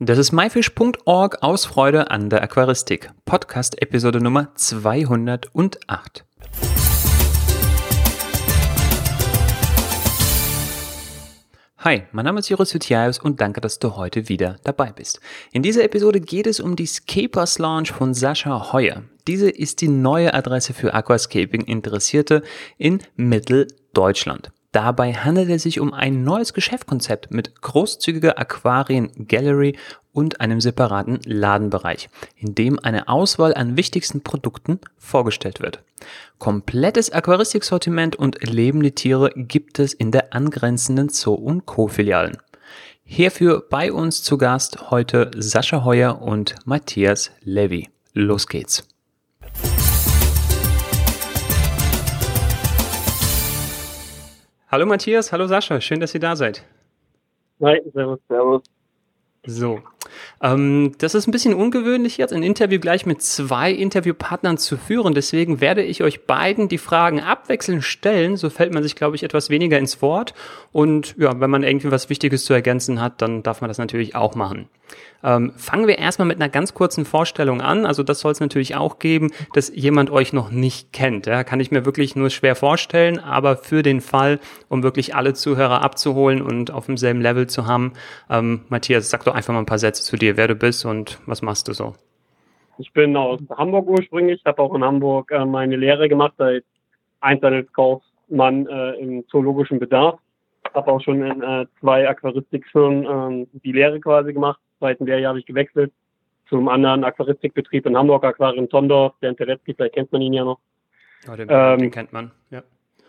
Das ist myfish.org aus Freude an der Aquaristik. Podcast Episode Nummer 208. Hi, mein Name ist Joris Vitiaus und danke, dass du heute wieder dabei bist. In dieser Episode geht es um die Scapers Launch von Sascha Heuer. Diese ist die neue Adresse für Aquascaping Interessierte in Mitteldeutschland. Dabei handelt es sich um ein neues Geschäftskonzept mit großzügiger Aquarien-Gallery und einem separaten Ladenbereich, in dem eine Auswahl an wichtigsten Produkten vorgestellt wird. Komplettes Aquaristiksortiment und lebende Tiere gibt es in der angrenzenden Zoo- und Co-Filialen. Hierfür bei uns zu Gast heute Sascha Heuer und Matthias Levy. Los geht's. Hallo Matthias, hallo Sascha, schön, dass ihr da seid. Hi, servus, servus. So, ähm, das ist ein bisschen ungewöhnlich jetzt, ein Interview gleich mit zwei Interviewpartnern zu führen. Deswegen werde ich euch beiden die Fragen abwechselnd stellen. So fällt man sich, glaube ich, etwas weniger ins Wort. Und ja, wenn man irgendwie was Wichtiges zu ergänzen hat, dann darf man das natürlich auch machen. Ähm, fangen wir erstmal mit einer ganz kurzen Vorstellung an. Also das soll es natürlich auch geben, dass jemand euch noch nicht kennt. Ja, kann ich mir wirklich nur schwer vorstellen, aber für den Fall, um wirklich alle Zuhörer abzuholen und auf demselben Level zu haben, ähm, Matthias, sag doch einfach mal ein paar Sätze zu dir, wer du bist und was machst du so. Ich bin aus Hamburg ursprünglich, habe auch in Hamburg äh, meine Lehre gemacht als Einzelhandelskaufmann äh, im zoologischen Bedarf. Habe auch schon in äh, zwei Aquaristikfirmen äh, die Lehre quasi gemacht zweiten Lehrjahr habe ich gewechselt zum anderen Aquaristikbetrieb in Hamburg, Aquarium Tondorf, der Teletski, vielleicht kennt man ihn ja noch. Ja, den, ähm, den kennt man, ja.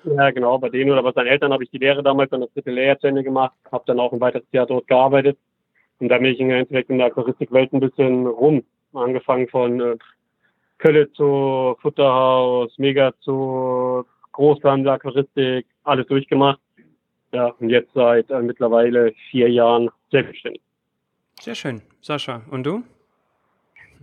Ja, genau, bei denen oder bei seinen Eltern habe ich die Lehre damals dann das dritte Lehrjahr zu Ende gemacht, habe dann auch ein weiteres Jahr dort gearbeitet und da bin ich im Endeffekt in der Aquaristikwelt ein bisschen rum, angefangen von äh, Kölle zu Futterhaus, Mega zu Großhandel, Aquaristik, alles durchgemacht. Ja, und jetzt seit äh, mittlerweile vier Jahren selbstständig. Sehr schön. Sascha, und du?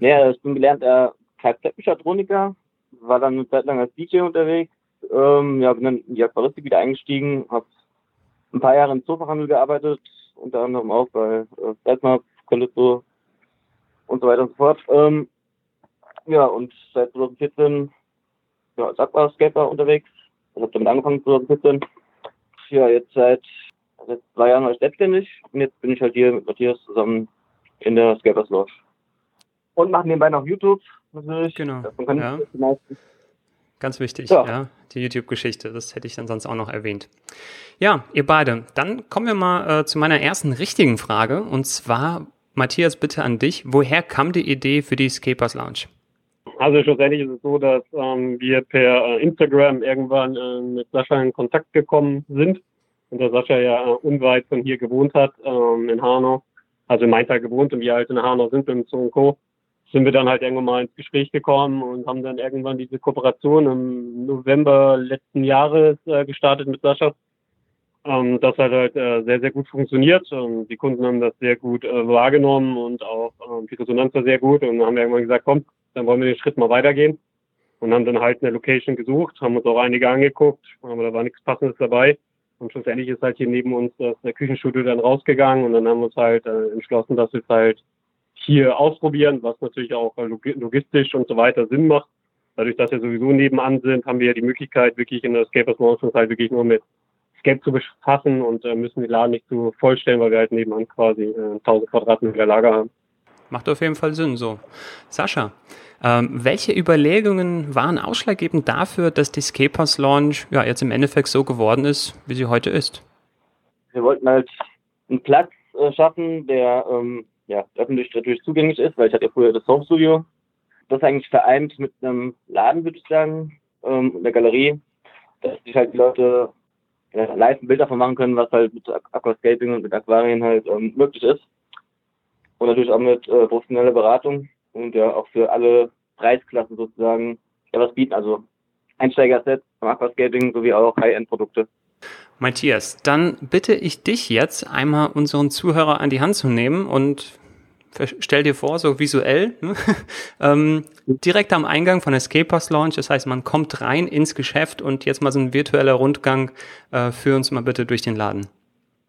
Ja, ich bin gelernter Kfz-Mechatroniker, war dann eine Zeit lang als DJ unterwegs, ähm, ja, bin dann in die Aquaristik wieder eingestiegen, habe ein paar Jahre im Zoofachhandel gearbeitet, unter anderem auch bei äh, Steadmap, Calypso und so weiter und so fort. Ähm, ja, und seit 2014 ja, als Aquascaper unterwegs. Ich habe damit angefangen 2014. Ja, jetzt seit seit zwei Jahren war ich selbstständig und jetzt bin ich halt hier mit Matthias zusammen in der Scapers Lodge. Und machen nebenbei noch YouTube natürlich. Genau. Ja. Ganz wichtig, ja, ja die YouTube-Geschichte. Das hätte ich dann sonst auch noch erwähnt. Ja, ihr beide. Dann kommen wir mal äh, zu meiner ersten richtigen Frage. Und zwar, Matthias, bitte an dich. Woher kam die Idee für die Scapers Lounge? Also schlussendlich ist es so, dass ähm, wir per äh, Instagram irgendwann äh, mit Sascha in Kontakt gekommen sind und der Sascha ja äh, unweit von hier gewohnt hat, ähm, in Hanau, also in Maintal gewohnt und wir halt in Hanau sind im Zoo und Co., sind wir dann halt irgendwann mal ins Gespräch gekommen und haben dann irgendwann diese Kooperation im November letzten Jahres äh, gestartet mit Sascha. Ähm, das hat halt äh, sehr, sehr gut funktioniert. und die Kunden haben das sehr gut äh, wahrgenommen und auch ähm, die Resonanz war sehr gut. Und dann haben wir irgendwann gesagt, komm, dann wollen wir den Schritt mal weitergehen. Und haben dann halt eine Location gesucht, haben uns auch einige angeguckt, aber da war nichts Passendes dabei. Und schlussendlich ist halt hier neben uns das Küchenstudio dann rausgegangen und dann haben wir uns halt äh, entschlossen, dass wir es halt hier ausprobieren, was natürlich auch äh, logistisch und so weiter Sinn macht. Dadurch, dass wir sowieso nebenan sind, haben wir ja die Möglichkeit, wirklich in der Scapers Monsters halt wirklich nur mit Scape zu befassen und äh, müssen den Laden nicht zu vollstellen, weil wir halt nebenan quasi äh, 1000 Quadratmeter Lager haben. Macht auf jeden Fall Sinn so. Sascha, ähm, welche Überlegungen waren ausschlaggebend dafür, dass die Scapers Launch ja jetzt im Endeffekt so geworden ist, wie sie heute ist? Wir wollten halt einen Platz äh, schaffen, der ähm, ja, öffentlich natürlich zugänglich ist, weil ich hatte ja früher das Home Studio. Das eigentlich vereint mit einem Laden, würde ich sagen, ähm, und der Galerie, dass sich halt die Leute ja, live ein Bild davon machen können, was halt mit Aquascaping und mit Aquarien halt ähm, möglich ist. Und natürlich auch mit äh, professioneller Beratung und ja auch für alle Preisklassen sozusagen ja was bieten. Also Einsteiger-Set vom Aquascaping sowie auch High-End-Produkte. Matthias, dann bitte ich dich jetzt einmal unseren Zuhörer an die Hand zu nehmen und stell dir vor, so visuell, ne? ähm, direkt am Eingang von Escapers Launch. Das heißt, man kommt rein ins Geschäft und jetzt mal so ein virtueller Rundgang. Äh, für uns mal bitte durch den Laden.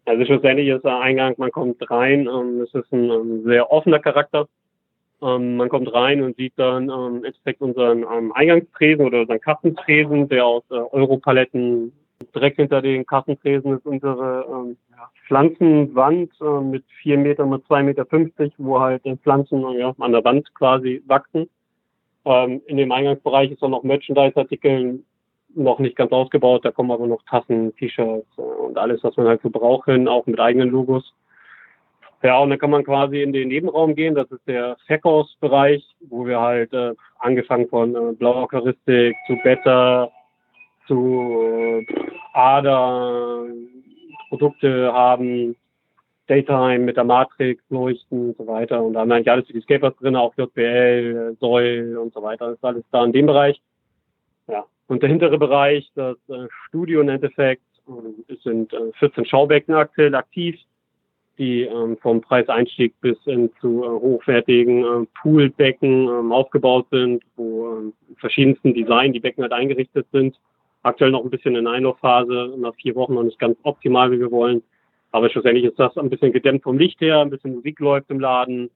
Also schlussendlich ist der Eingang, man kommt rein, ähm, es ist ein ähm, sehr offener Charakter. Ähm, man kommt rein und sieht dann ähm, im Endeffekt unseren ähm, Eingangstresen oder unseren Kassentresen, der aus äh, Europaletten direkt hinter den Kassentresen ist unsere ähm, ja, Pflanzenwand äh, mit vier Meter mal zwei Meter, fünfzig, wo halt äh, Pflanzen ja, an der Wand quasi wachsen. Ähm, in dem Eingangsbereich ist auch noch Merchandise-Artikel noch nicht ganz ausgebaut. Da kommen aber noch Tassen, T-Shirts äh, und alles, was man halt so brauchen, auch mit eigenen Logos. Ja, und dann kann man quasi in den Nebenraum gehen. Das ist der Verkaufsbereich, wo wir halt äh, angefangen von äh, blauer Charistik zu Beta zu äh, Ader Produkte haben, Daytime mit der Matrix, Leuchten und so weiter. Und da haben wir eigentlich alles für die Scapers drin, auch JBL, Säul und so weiter. Das ist alles da in dem Bereich. Ja. Und der hintere Bereich, das äh, Studio im Endeffekt, äh, es sind äh, 14 Schaubecken aktuell aktiv, die ähm, vom Preiseinstieg bis hin zu äh, hochwertigen äh, Poolbecken ähm, aufgebaut sind, wo ähm, verschiedensten Design die Becken halt eingerichtet sind. Aktuell noch ein bisschen in Einlaufphase, nach vier Wochen noch nicht ganz optimal, wie wir wollen. Aber schlussendlich ist das ein bisschen gedämmt vom Licht her, ein bisschen Musik läuft im Laden,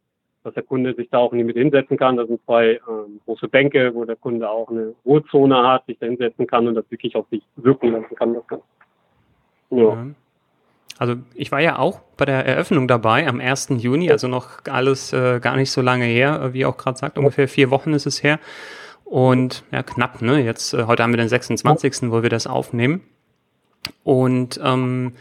dass der Kunde sich da auch nicht mit hinsetzen kann. Das sind zwei ähm, große Bänke, wo der Kunde auch eine Ruhezone hat, sich da hinsetzen kann und das wirklich auf sich wirken lassen kann. Das Ganze. Ja. Also ich war ja auch bei der Eröffnung dabei am 1. Juni, also noch alles äh, gar nicht so lange her, wie auch gerade sagt, ungefähr vier Wochen ist es her. Und ja, knapp, ne? Jetzt, äh, heute haben wir den 26., wo wir das aufnehmen. Und ähm,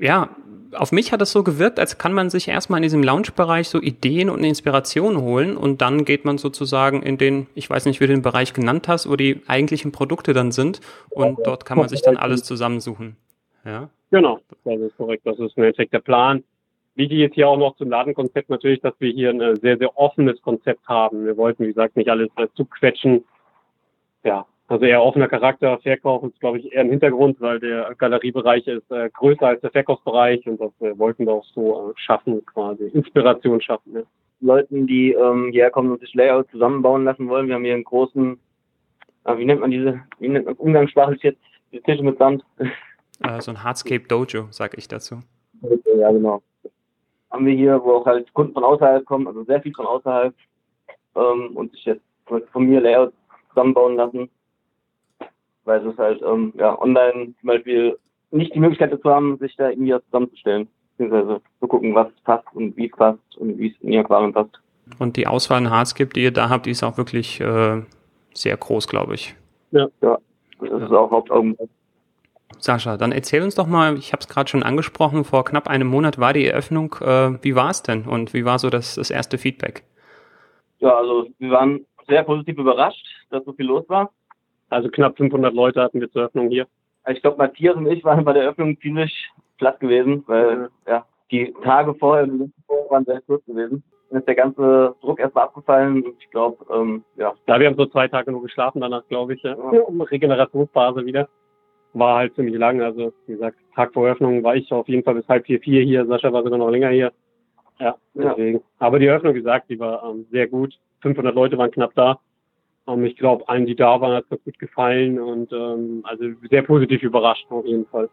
ja, auf mich hat es so gewirkt, als kann man sich erstmal in diesem Lounge-Bereich so Ideen und Inspirationen holen und dann geht man sozusagen in den, ich weiß nicht, wie du den Bereich genannt hast, wo die eigentlichen Produkte dann sind und dort kann man sich dann alles zusammensuchen. Ja. Genau, das ist korrekt. Das ist im Endeffekt der Plan. Wichtig ist hier auch noch zum Ladenkonzept natürlich, dass wir hier ein äh, sehr, sehr offenes Konzept haben. Wir wollten, wie gesagt, nicht alles äh, zuquetschen. Ja, also eher offener Charakter. Verkauf ist, glaube ich, eher im Hintergrund, weil der Galeriebereich ist äh, größer als der Verkaufsbereich und das äh, wollten wir auch so äh, schaffen, quasi Inspiration schaffen. Ja. Leuten, die ähm, hierher kommen und sich Layout zusammenbauen lassen wollen. Wir haben hier einen großen, äh, wie nennt man diese, wie nennt man umgangssprachlich jetzt, die Tische mit Sand? Äh, so ein Hardscape Dojo, sag ich dazu. Ja, genau. Haben wir hier, wo auch halt Kunden von außerhalb kommen, also sehr viel von außerhalb ähm, und sich jetzt von mir Layout zusammenbauen lassen weil es halt ähm, ja, online zum Beispiel nicht die Möglichkeit dazu haben, sich da irgendwie zusammenzustellen, beziehungsweise zu gucken, was passt und wie es passt und wie es in ihr Aquarium passt. Und die Auswahl an Hardscape, die ihr da habt, die ist auch wirklich äh, sehr groß, glaube ich. Ja, ja. Das ja. ist auch Hauptaugenmerk. Sascha, dann erzähl uns doch mal, ich habe es gerade schon angesprochen, vor knapp einem Monat war die Eröffnung. Äh, wie war es denn und wie war so das, das erste Feedback? Ja, also wir waren sehr positiv überrascht, dass so viel los war. Also knapp 500 Leute hatten wir zur Eröffnung hier. Ich glaube, Matthias und ich waren bei der Eröffnung ziemlich platt gewesen, weil ja, die Tage vorher waren sehr kurz gewesen. Dann ist der ganze Druck erstmal abgefallen und ich glaube, ähm, ja. Ja, wir haben so zwei Tage nur geschlafen danach, glaube ich, ja. um Regenerationsphase wieder. War halt ziemlich lang, also wie gesagt, Tag vor Eröffnung war ich auf jeden Fall bis halb vier, vier hier, Sascha war sogar noch länger hier. Ja, deswegen. Ja. Aber die Eröffnung, wie gesagt, die war ähm, sehr gut. 500 Leute waren knapp da. Ähm, ich glaube, allen, die da waren, hat es gut gefallen und ähm, also sehr positiv überrascht auf jeden Fall.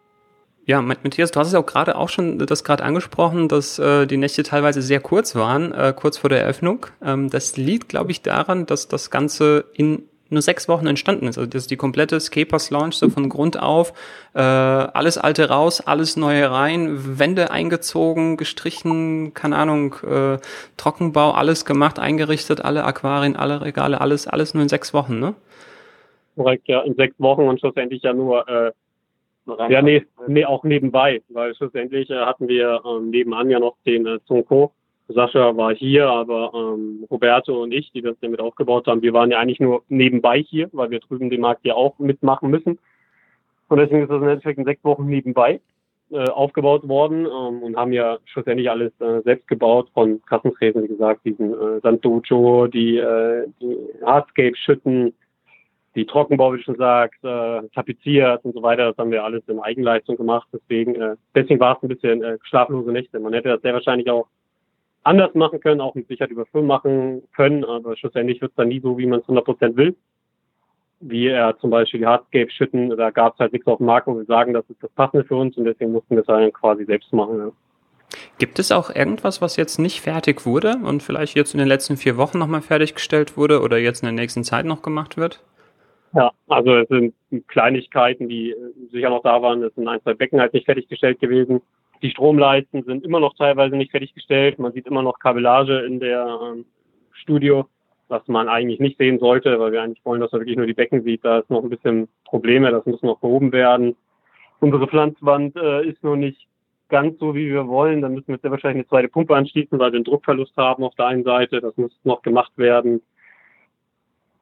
Ja, Matthias, du hast es auch gerade auch schon das gerade angesprochen, dass äh, die Nächte teilweise sehr kurz waren, äh, kurz vor der Eröffnung. Ähm, das liegt, glaube ich, daran, dass das Ganze in nur sechs Wochen entstanden ist. Also das ist die komplette Scapers Launch so von Grund auf. Äh, alles alte raus, alles neue rein, Wände eingezogen, gestrichen, keine Ahnung, äh, Trockenbau, alles gemacht, eingerichtet, alle Aquarien, alle Regale, alles, alles nur in sechs Wochen, ne? Korrekt, ja, in sechs Wochen und schlussendlich ja nur äh, ja, nee, nee, auch nebenbei, weil schlussendlich äh, hatten wir ähm, nebenan ja noch den äh, Zonko, Sascha war hier, aber ähm, Roberto und ich, die das damit aufgebaut haben, wir waren ja eigentlich nur nebenbei hier, weil wir drüben den Markt ja auch mitmachen müssen. Und deswegen ist das im Endeffekt in sechs Wochen nebenbei äh, aufgebaut worden ähm, und haben ja schlussendlich alles äh, selbst gebaut, von Kassentresen, wie gesagt, diesen äh, Sandojo, die, äh, die Hardscape-Schütten, die Trockenbau, wie du schon sagst, äh, tapeziert und so weiter. Das haben wir alles in Eigenleistung gemacht. Deswegen, äh, deswegen war es ein bisschen äh, schlaflose Nächte. Man hätte das sehr wahrscheinlich auch anders machen können, auch mit Sicherheit über Film machen können, aber schlussendlich wird es dann nie so, wie man es 100% will. wie er zum Beispiel die Hardscape schütten, da gab es halt nichts auf dem Markt, wo wir sagen, das ist das Passende für uns und deswegen mussten wir es dann quasi selbst machen. Ja. Gibt es auch irgendwas, was jetzt nicht fertig wurde und vielleicht jetzt in den letzten vier Wochen nochmal fertiggestellt wurde oder jetzt in der nächsten Zeit noch gemacht wird? Ja, also es sind Kleinigkeiten, die sicher noch da waren. Es sind ein, zwei Becken halt nicht fertiggestellt gewesen. Die Stromleisten sind immer noch teilweise nicht fertiggestellt. Man sieht immer noch Kabellage in der ähm, Studio, was man eigentlich nicht sehen sollte, weil wir eigentlich wollen, dass man wirklich nur die Becken sieht. Da ist noch ein bisschen Probleme, das muss noch behoben werden. Unsere Pflanzwand äh, ist noch nicht ganz so, wie wir wollen. Dann müssen wir sehr wahrscheinlich eine zweite Pumpe anschließen, weil wir einen Druckverlust haben auf der einen Seite. Das muss noch gemacht werden.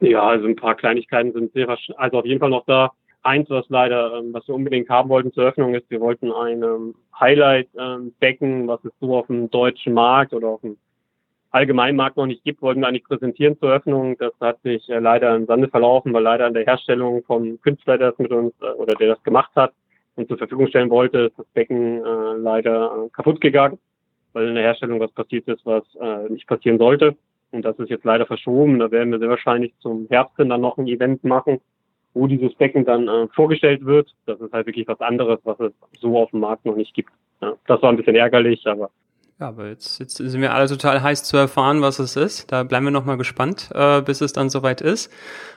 Ja, also ein paar Kleinigkeiten sind sehr also auf jeden Fall noch da. Eins, was leider, ähm, was wir unbedingt haben wollten zur Öffnung ist, wir wollten ein ähm, Highlight-Becken, was es so auf dem deutschen Markt oder auf dem allgemeinen Markt noch nicht gibt, wollten wir eigentlich präsentieren zur Öffnung. Das hat sich äh, leider im Sande verlaufen, weil leider an der Herstellung vom Künstler, der das mit uns äh, oder der das gemacht hat und zur Verfügung stellen wollte, ist das Becken äh, leider kaputt gegangen, weil in der Herstellung was passiert ist, was nicht passieren sollte. Und das ist jetzt leider verschoben. Da werden wir sehr wahrscheinlich zum Herbst dann noch ein Event machen, wo dieses Becken dann äh, vorgestellt wird. Das ist halt wirklich was anderes, was es so auf dem Markt noch nicht gibt. Ja, das war ein bisschen ärgerlich, aber ja, aber jetzt, jetzt sind wir alle total heiß zu erfahren, was es ist. Da bleiben wir nochmal gespannt, äh, bis es dann soweit ist.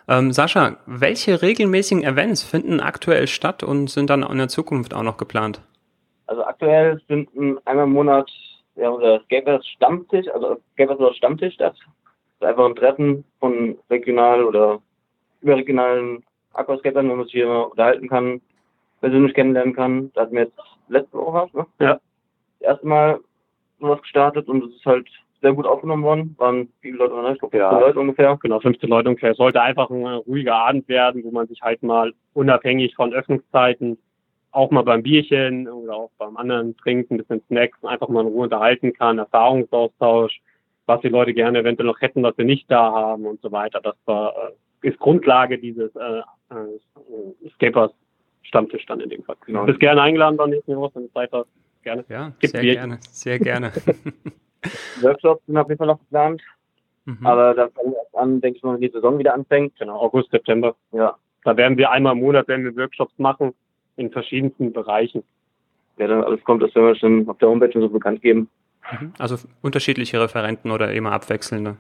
Ähm, Sascha, welche regelmäßigen Events finden aktuell statt und sind dann in der Zukunft auch noch geplant? Also aktuell finden einmal im Monat ja, unser Gamers Stammtisch, also Gamers Stammtisch statt. Das ist einfach ein Treffen von regional oder überregionalen Aquascapern, wo man sich hier unterhalten kann, persönlich kennenlernen kann. Da hatten wir jetzt letzte Woche was, ne? Ja. Das erste Mal sowas gestartet und es ist halt sehr gut aufgenommen worden. Waren viele Leute, ich glaube 15 ja. Leute ungefähr. Genau, 15 Leute ungefähr. Es sollte einfach ein ruhiger Abend werden, wo man sich halt mal unabhängig von Öffnungszeiten auch mal beim Bierchen oder auch beim anderen Trinken, ein bisschen Snacks, einfach mal in Ruhe unterhalten kann, Erfahrungsaustausch, was die Leute gerne eventuell noch hätten, was wir nicht da haben und so weiter. Das war, äh, ist Grundlage dieses äh, äh, Scapers Stammtisch dann in dem Fall. Genau. Du bist gerne eingeladen beim nächsten Jahr, wenn du Zeit hast. Gerne. Ja, Gibt sehr Bier. gerne, sehr gerne. Workshops sind auf jeden Fall noch geplant. Mhm. Aber da fangen wir erst an, denke ich mal, wenn die Saison wieder anfängt. Genau, August, September. Ja. Da werden wir einmal im Monat werden wir Workshops machen in verschiedensten Bereichen. Ja, dann alles kommt, das werden wir schon auf der Homepage so bekannt geben. Mhm. Also unterschiedliche Referenten oder immer abwechselnde.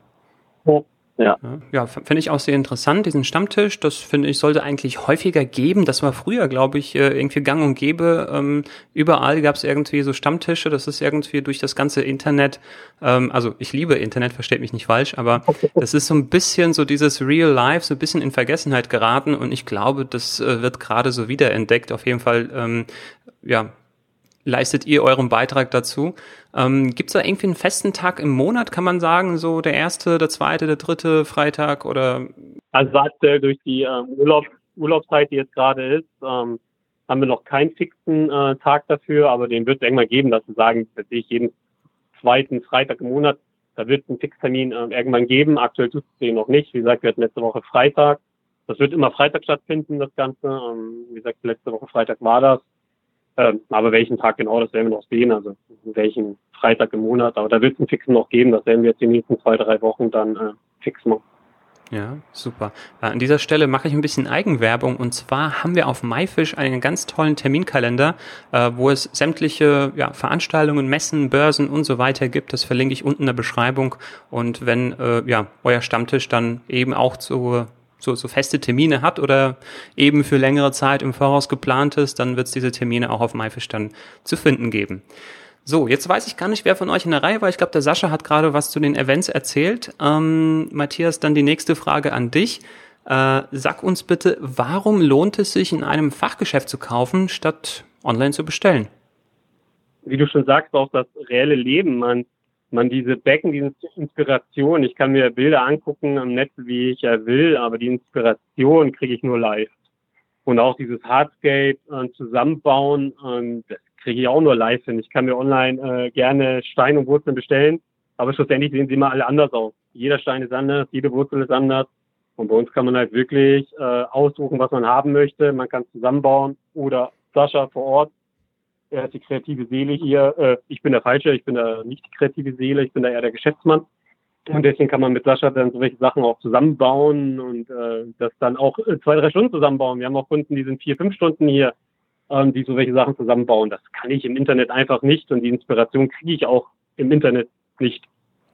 Ja. Ja, ja finde ich auch sehr interessant, diesen Stammtisch. Das finde ich, sollte eigentlich häufiger geben. Das war früher, glaube ich, äh, irgendwie gang und gäbe. Ähm, überall gab es irgendwie so Stammtische. Das ist irgendwie durch das ganze Internet, ähm, also ich liebe Internet, versteht mich nicht falsch, aber das ist so ein bisschen so dieses Real Life, so ein bisschen in Vergessenheit geraten. Und ich glaube, das äh, wird gerade so wiederentdeckt. Auf jeden Fall, ähm, ja, leistet ihr euren Beitrag dazu. Ähm, Gibt es da irgendwie einen festen Tag im Monat, kann man sagen, so der erste, der zweite, der dritte Freitag oder? Also aktuell durch die ähm, Urlaub, Urlaubszeit, die jetzt gerade ist, ähm, haben wir noch keinen fixen äh, Tag dafür, aber den wird es irgendwann geben, dass wir sagen, das sehe ich jeden zweiten Freitag im Monat, da wird es einen Fixtermin äh, irgendwann geben. Aktuell tut es den noch nicht. Wie gesagt, wir hatten letzte Woche Freitag. Das wird immer Freitag stattfinden, das Ganze. Ähm, wie gesagt, letzte Woche Freitag war das. Ähm, aber welchen Tag genau, das werden wir noch sehen, also welchen Freitag im Monat. Aber da wird es einen Fixen noch geben, das werden wir jetzt die nächsten zwei, drei Wochen dann äh, fix machen. Ja, super. Äh, an dieser Stelle mache ich ein bisschen Eigenwerbung und zwar haben wir auf MyFish einen ganz tollen Terminkalender, äh, wo es sämtliche ja, Veranstaltungen, Messen, Börsen und so weiter gibt. Das verlinke ich unten in der Beschreibung und wenn äh, ja euer Stammtisch dann eben auch zur so, so feste Termine hat oder eben für längere Zeit im Voraus geplant ist, dann wird es diese Termine auch auf MyFish dann zu finden geben. So, jetzt weiß ich gar nicht, wer von euch in der Reihe war. Ich glaube, der Sascha hat gerade was zu den Events erzählt. Ähm, Matthias, dann die nächste Frage an dich. Äh, sag uns bitte, warum lohnt es sich, in einem Fachgeschäft zu kaufen, statt online zu bestellen? Wie du schon sagst, auch das reelle Leben. Man man diese Becken, diese Inspiration, ich kann mir Bilder angucken am Netz, wie ich ja will, aber die Inspiration kriege ich nur live. Und auch dieses Hardscape äh, zusammenbauen, äh, das kriege ich auch nur live hin. Ich kann mir online äh, gerne Steine und Wurzeln bestellen, aber schlussendlich sehen sie immer alle anders aus. Jeder Stein ist anders, jede Wurzel ist anders. Und bei uns kann man halt wirklich äh, aussuchen, was man haben möchte. Man kann zusammenbauen oder Sascha vor Ort er ist die kreative Seele hier. Äh, ich bin der Falsche, ich bin da nicht die kreative Seele, ich bin da eher der Geschäftsmann. Und deswegen kann man mit Sascha dann solche Sachen auch zusammenbauen und äh, das dann auch äh, zwei, drei Stunden zusammenbauen. Wir haben auch Kunden, die sind vier, fünf Stunden hier, ähm, die so welche Sachen zusammenbauen. Das kann ich im Internet einfach nicht und die Inspiration kriege ich auch im Internet nicht.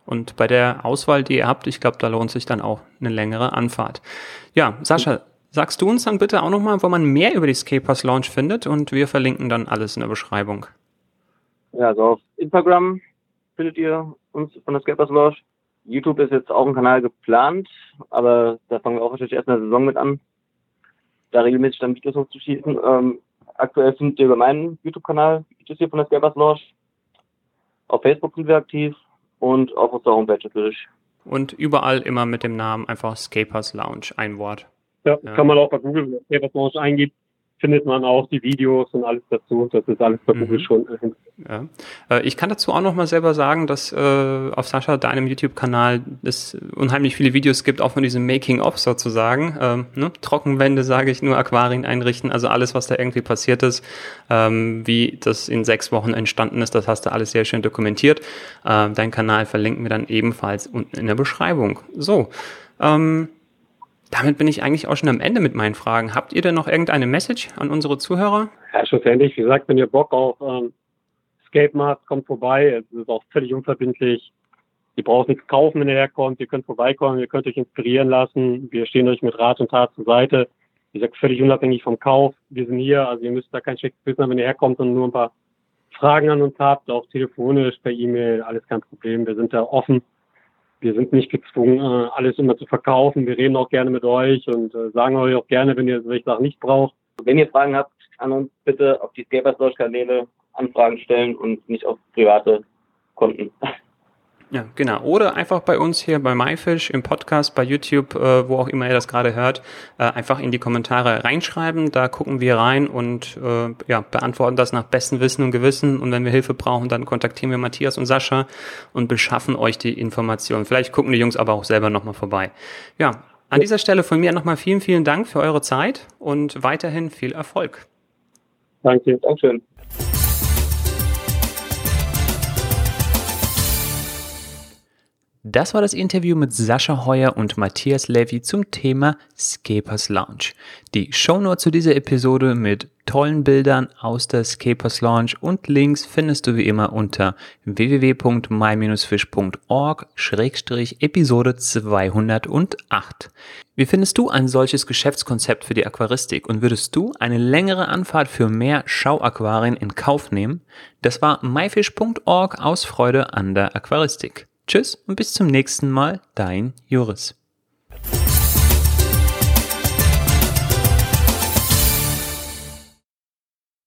Und bei der Auswahl, die ihr habt, ich glaube, da lohnt sich dann auch eine längere Anfahrt. Ja, Sascha, sagst du uns dann bitte auch nochmal, wo man mehr über die Scapers Launch findet und wir verlinken dann alles in der Beschreibung. Ja, also auf Instagram findet ihr uns von der Scapers Launch. YouTube ist jetzt auch ein Kanal geplant, aber da fangen wir auch wahrscheinlich erst in der Saison mit an, da regelmäßig dann Videos hochzuschießen. Ähm, aktuell findet ihr über meinen YouTube-Kanal Videos hier von der Scapers Launch. Auf Facebook sind wir aktiv und auf unserer Homepage natürlich. Und überall immer mit dem Namen einfach Scapers Lounge, ein Wort. Ja, ja. kann man auch bei Google, wenn man Lounge eingibt, findet man auch die Videos und alles dazu. Das ist alles bei mhm. Google schon. Ja. Äh, ich kann dazu auch noch mal selber sagen, dass äh, auf Sascha deinem YouTube-Kanal es unheimlich viele Videos gibt, auch von diesem Making-of sozusagen. Ähm, ne? Trockenwände, sage ich nur, Aquarien einrichten, also alles, was da irgendwie passiert ist, ähm, wie das in sechs Wochen entstanden ist, das hast du alles sehr schön dokumentiert. Äh, dein Kanal verlinken wir dann ebenfalls unten in der Beschreibung. So, ähm, damit bin ich eigentlich auch schon am Ende mit meinen Fragen. Habt ihr denn noch irgendeine Message an unsere Zuhörer? Ja, schlussendlich, wie gesagt, wenn ihr Bock auf ähm, Skate macht, kommt vorbei. Es ist auch völlig unverbindlich. Ihr braucht nichts kaufen, wenn ihr herkommt. Ihr könnt vorbeikommen, ihr könnt euch inspirieren lassen. Wir stehen euch mit Rat und Tat zur Seite. Wie gesagt, völlig unabhängig vom Kauf. Wir sind hier, also ihr müsst da kein schlechtes Wissen haben, wenn ihr herkommt und nur ein paar Fragen an uns habt, auch telefonisch, per E-Mail, alles kein Problem. Wir sind da offen wir sind nicht gezwungen, äh, alles immer zu verkaufen. Wir reden auch gerne mit euch und äh, sagen euch auch gerne, wenn ihr solche Sachen nicht braucht. Wenn ihr Fragen habt an uns, bitte auf die Scapers Kanäle Anfragen stellen und nicht auf private Konten. Ja, genau. Oder einfach bei uns hier bei MyFish im Podcast, bei YouTube, äh, wo auch immer ihr das gerade hört, äh, einfach in die Kommentare reinschreiben. Da gucken wir rein und äh, ja, beantworten das nach bestem Wissen und Gewissen. Und wenn wir Hilfe brauchen, dann kontaktieren wir Matthias und Sascha und beschaffen euch die Informationen. Vielleicht gucken die Jungs aber auch selber nochmal vorbei. Ja, an dieser Stelle von mir nochmal vielen, vielen Dank für eure Zeit und weiterhin viel Erfolg. Danke, Dankeschön. Das war das Interview mit Sascha Heuer und Matthias Levy zum Thema Scapers Lounge. Die Shownote zu dieser Episode mit tollen Bildern aus der Scapers Lounge und Links findest du wie immer unter www.my-fish.org-episode 208. Wie findest du ein solches Geschäftskonzept für die Aquaristik und würdest du eine längere Anfahrt für mehr Schauaquarien in Kauf nehmen? Das war myfish.org aus Freude an der Aquaristik. Tschüss und bis zum nächsten Mal, dein Joris.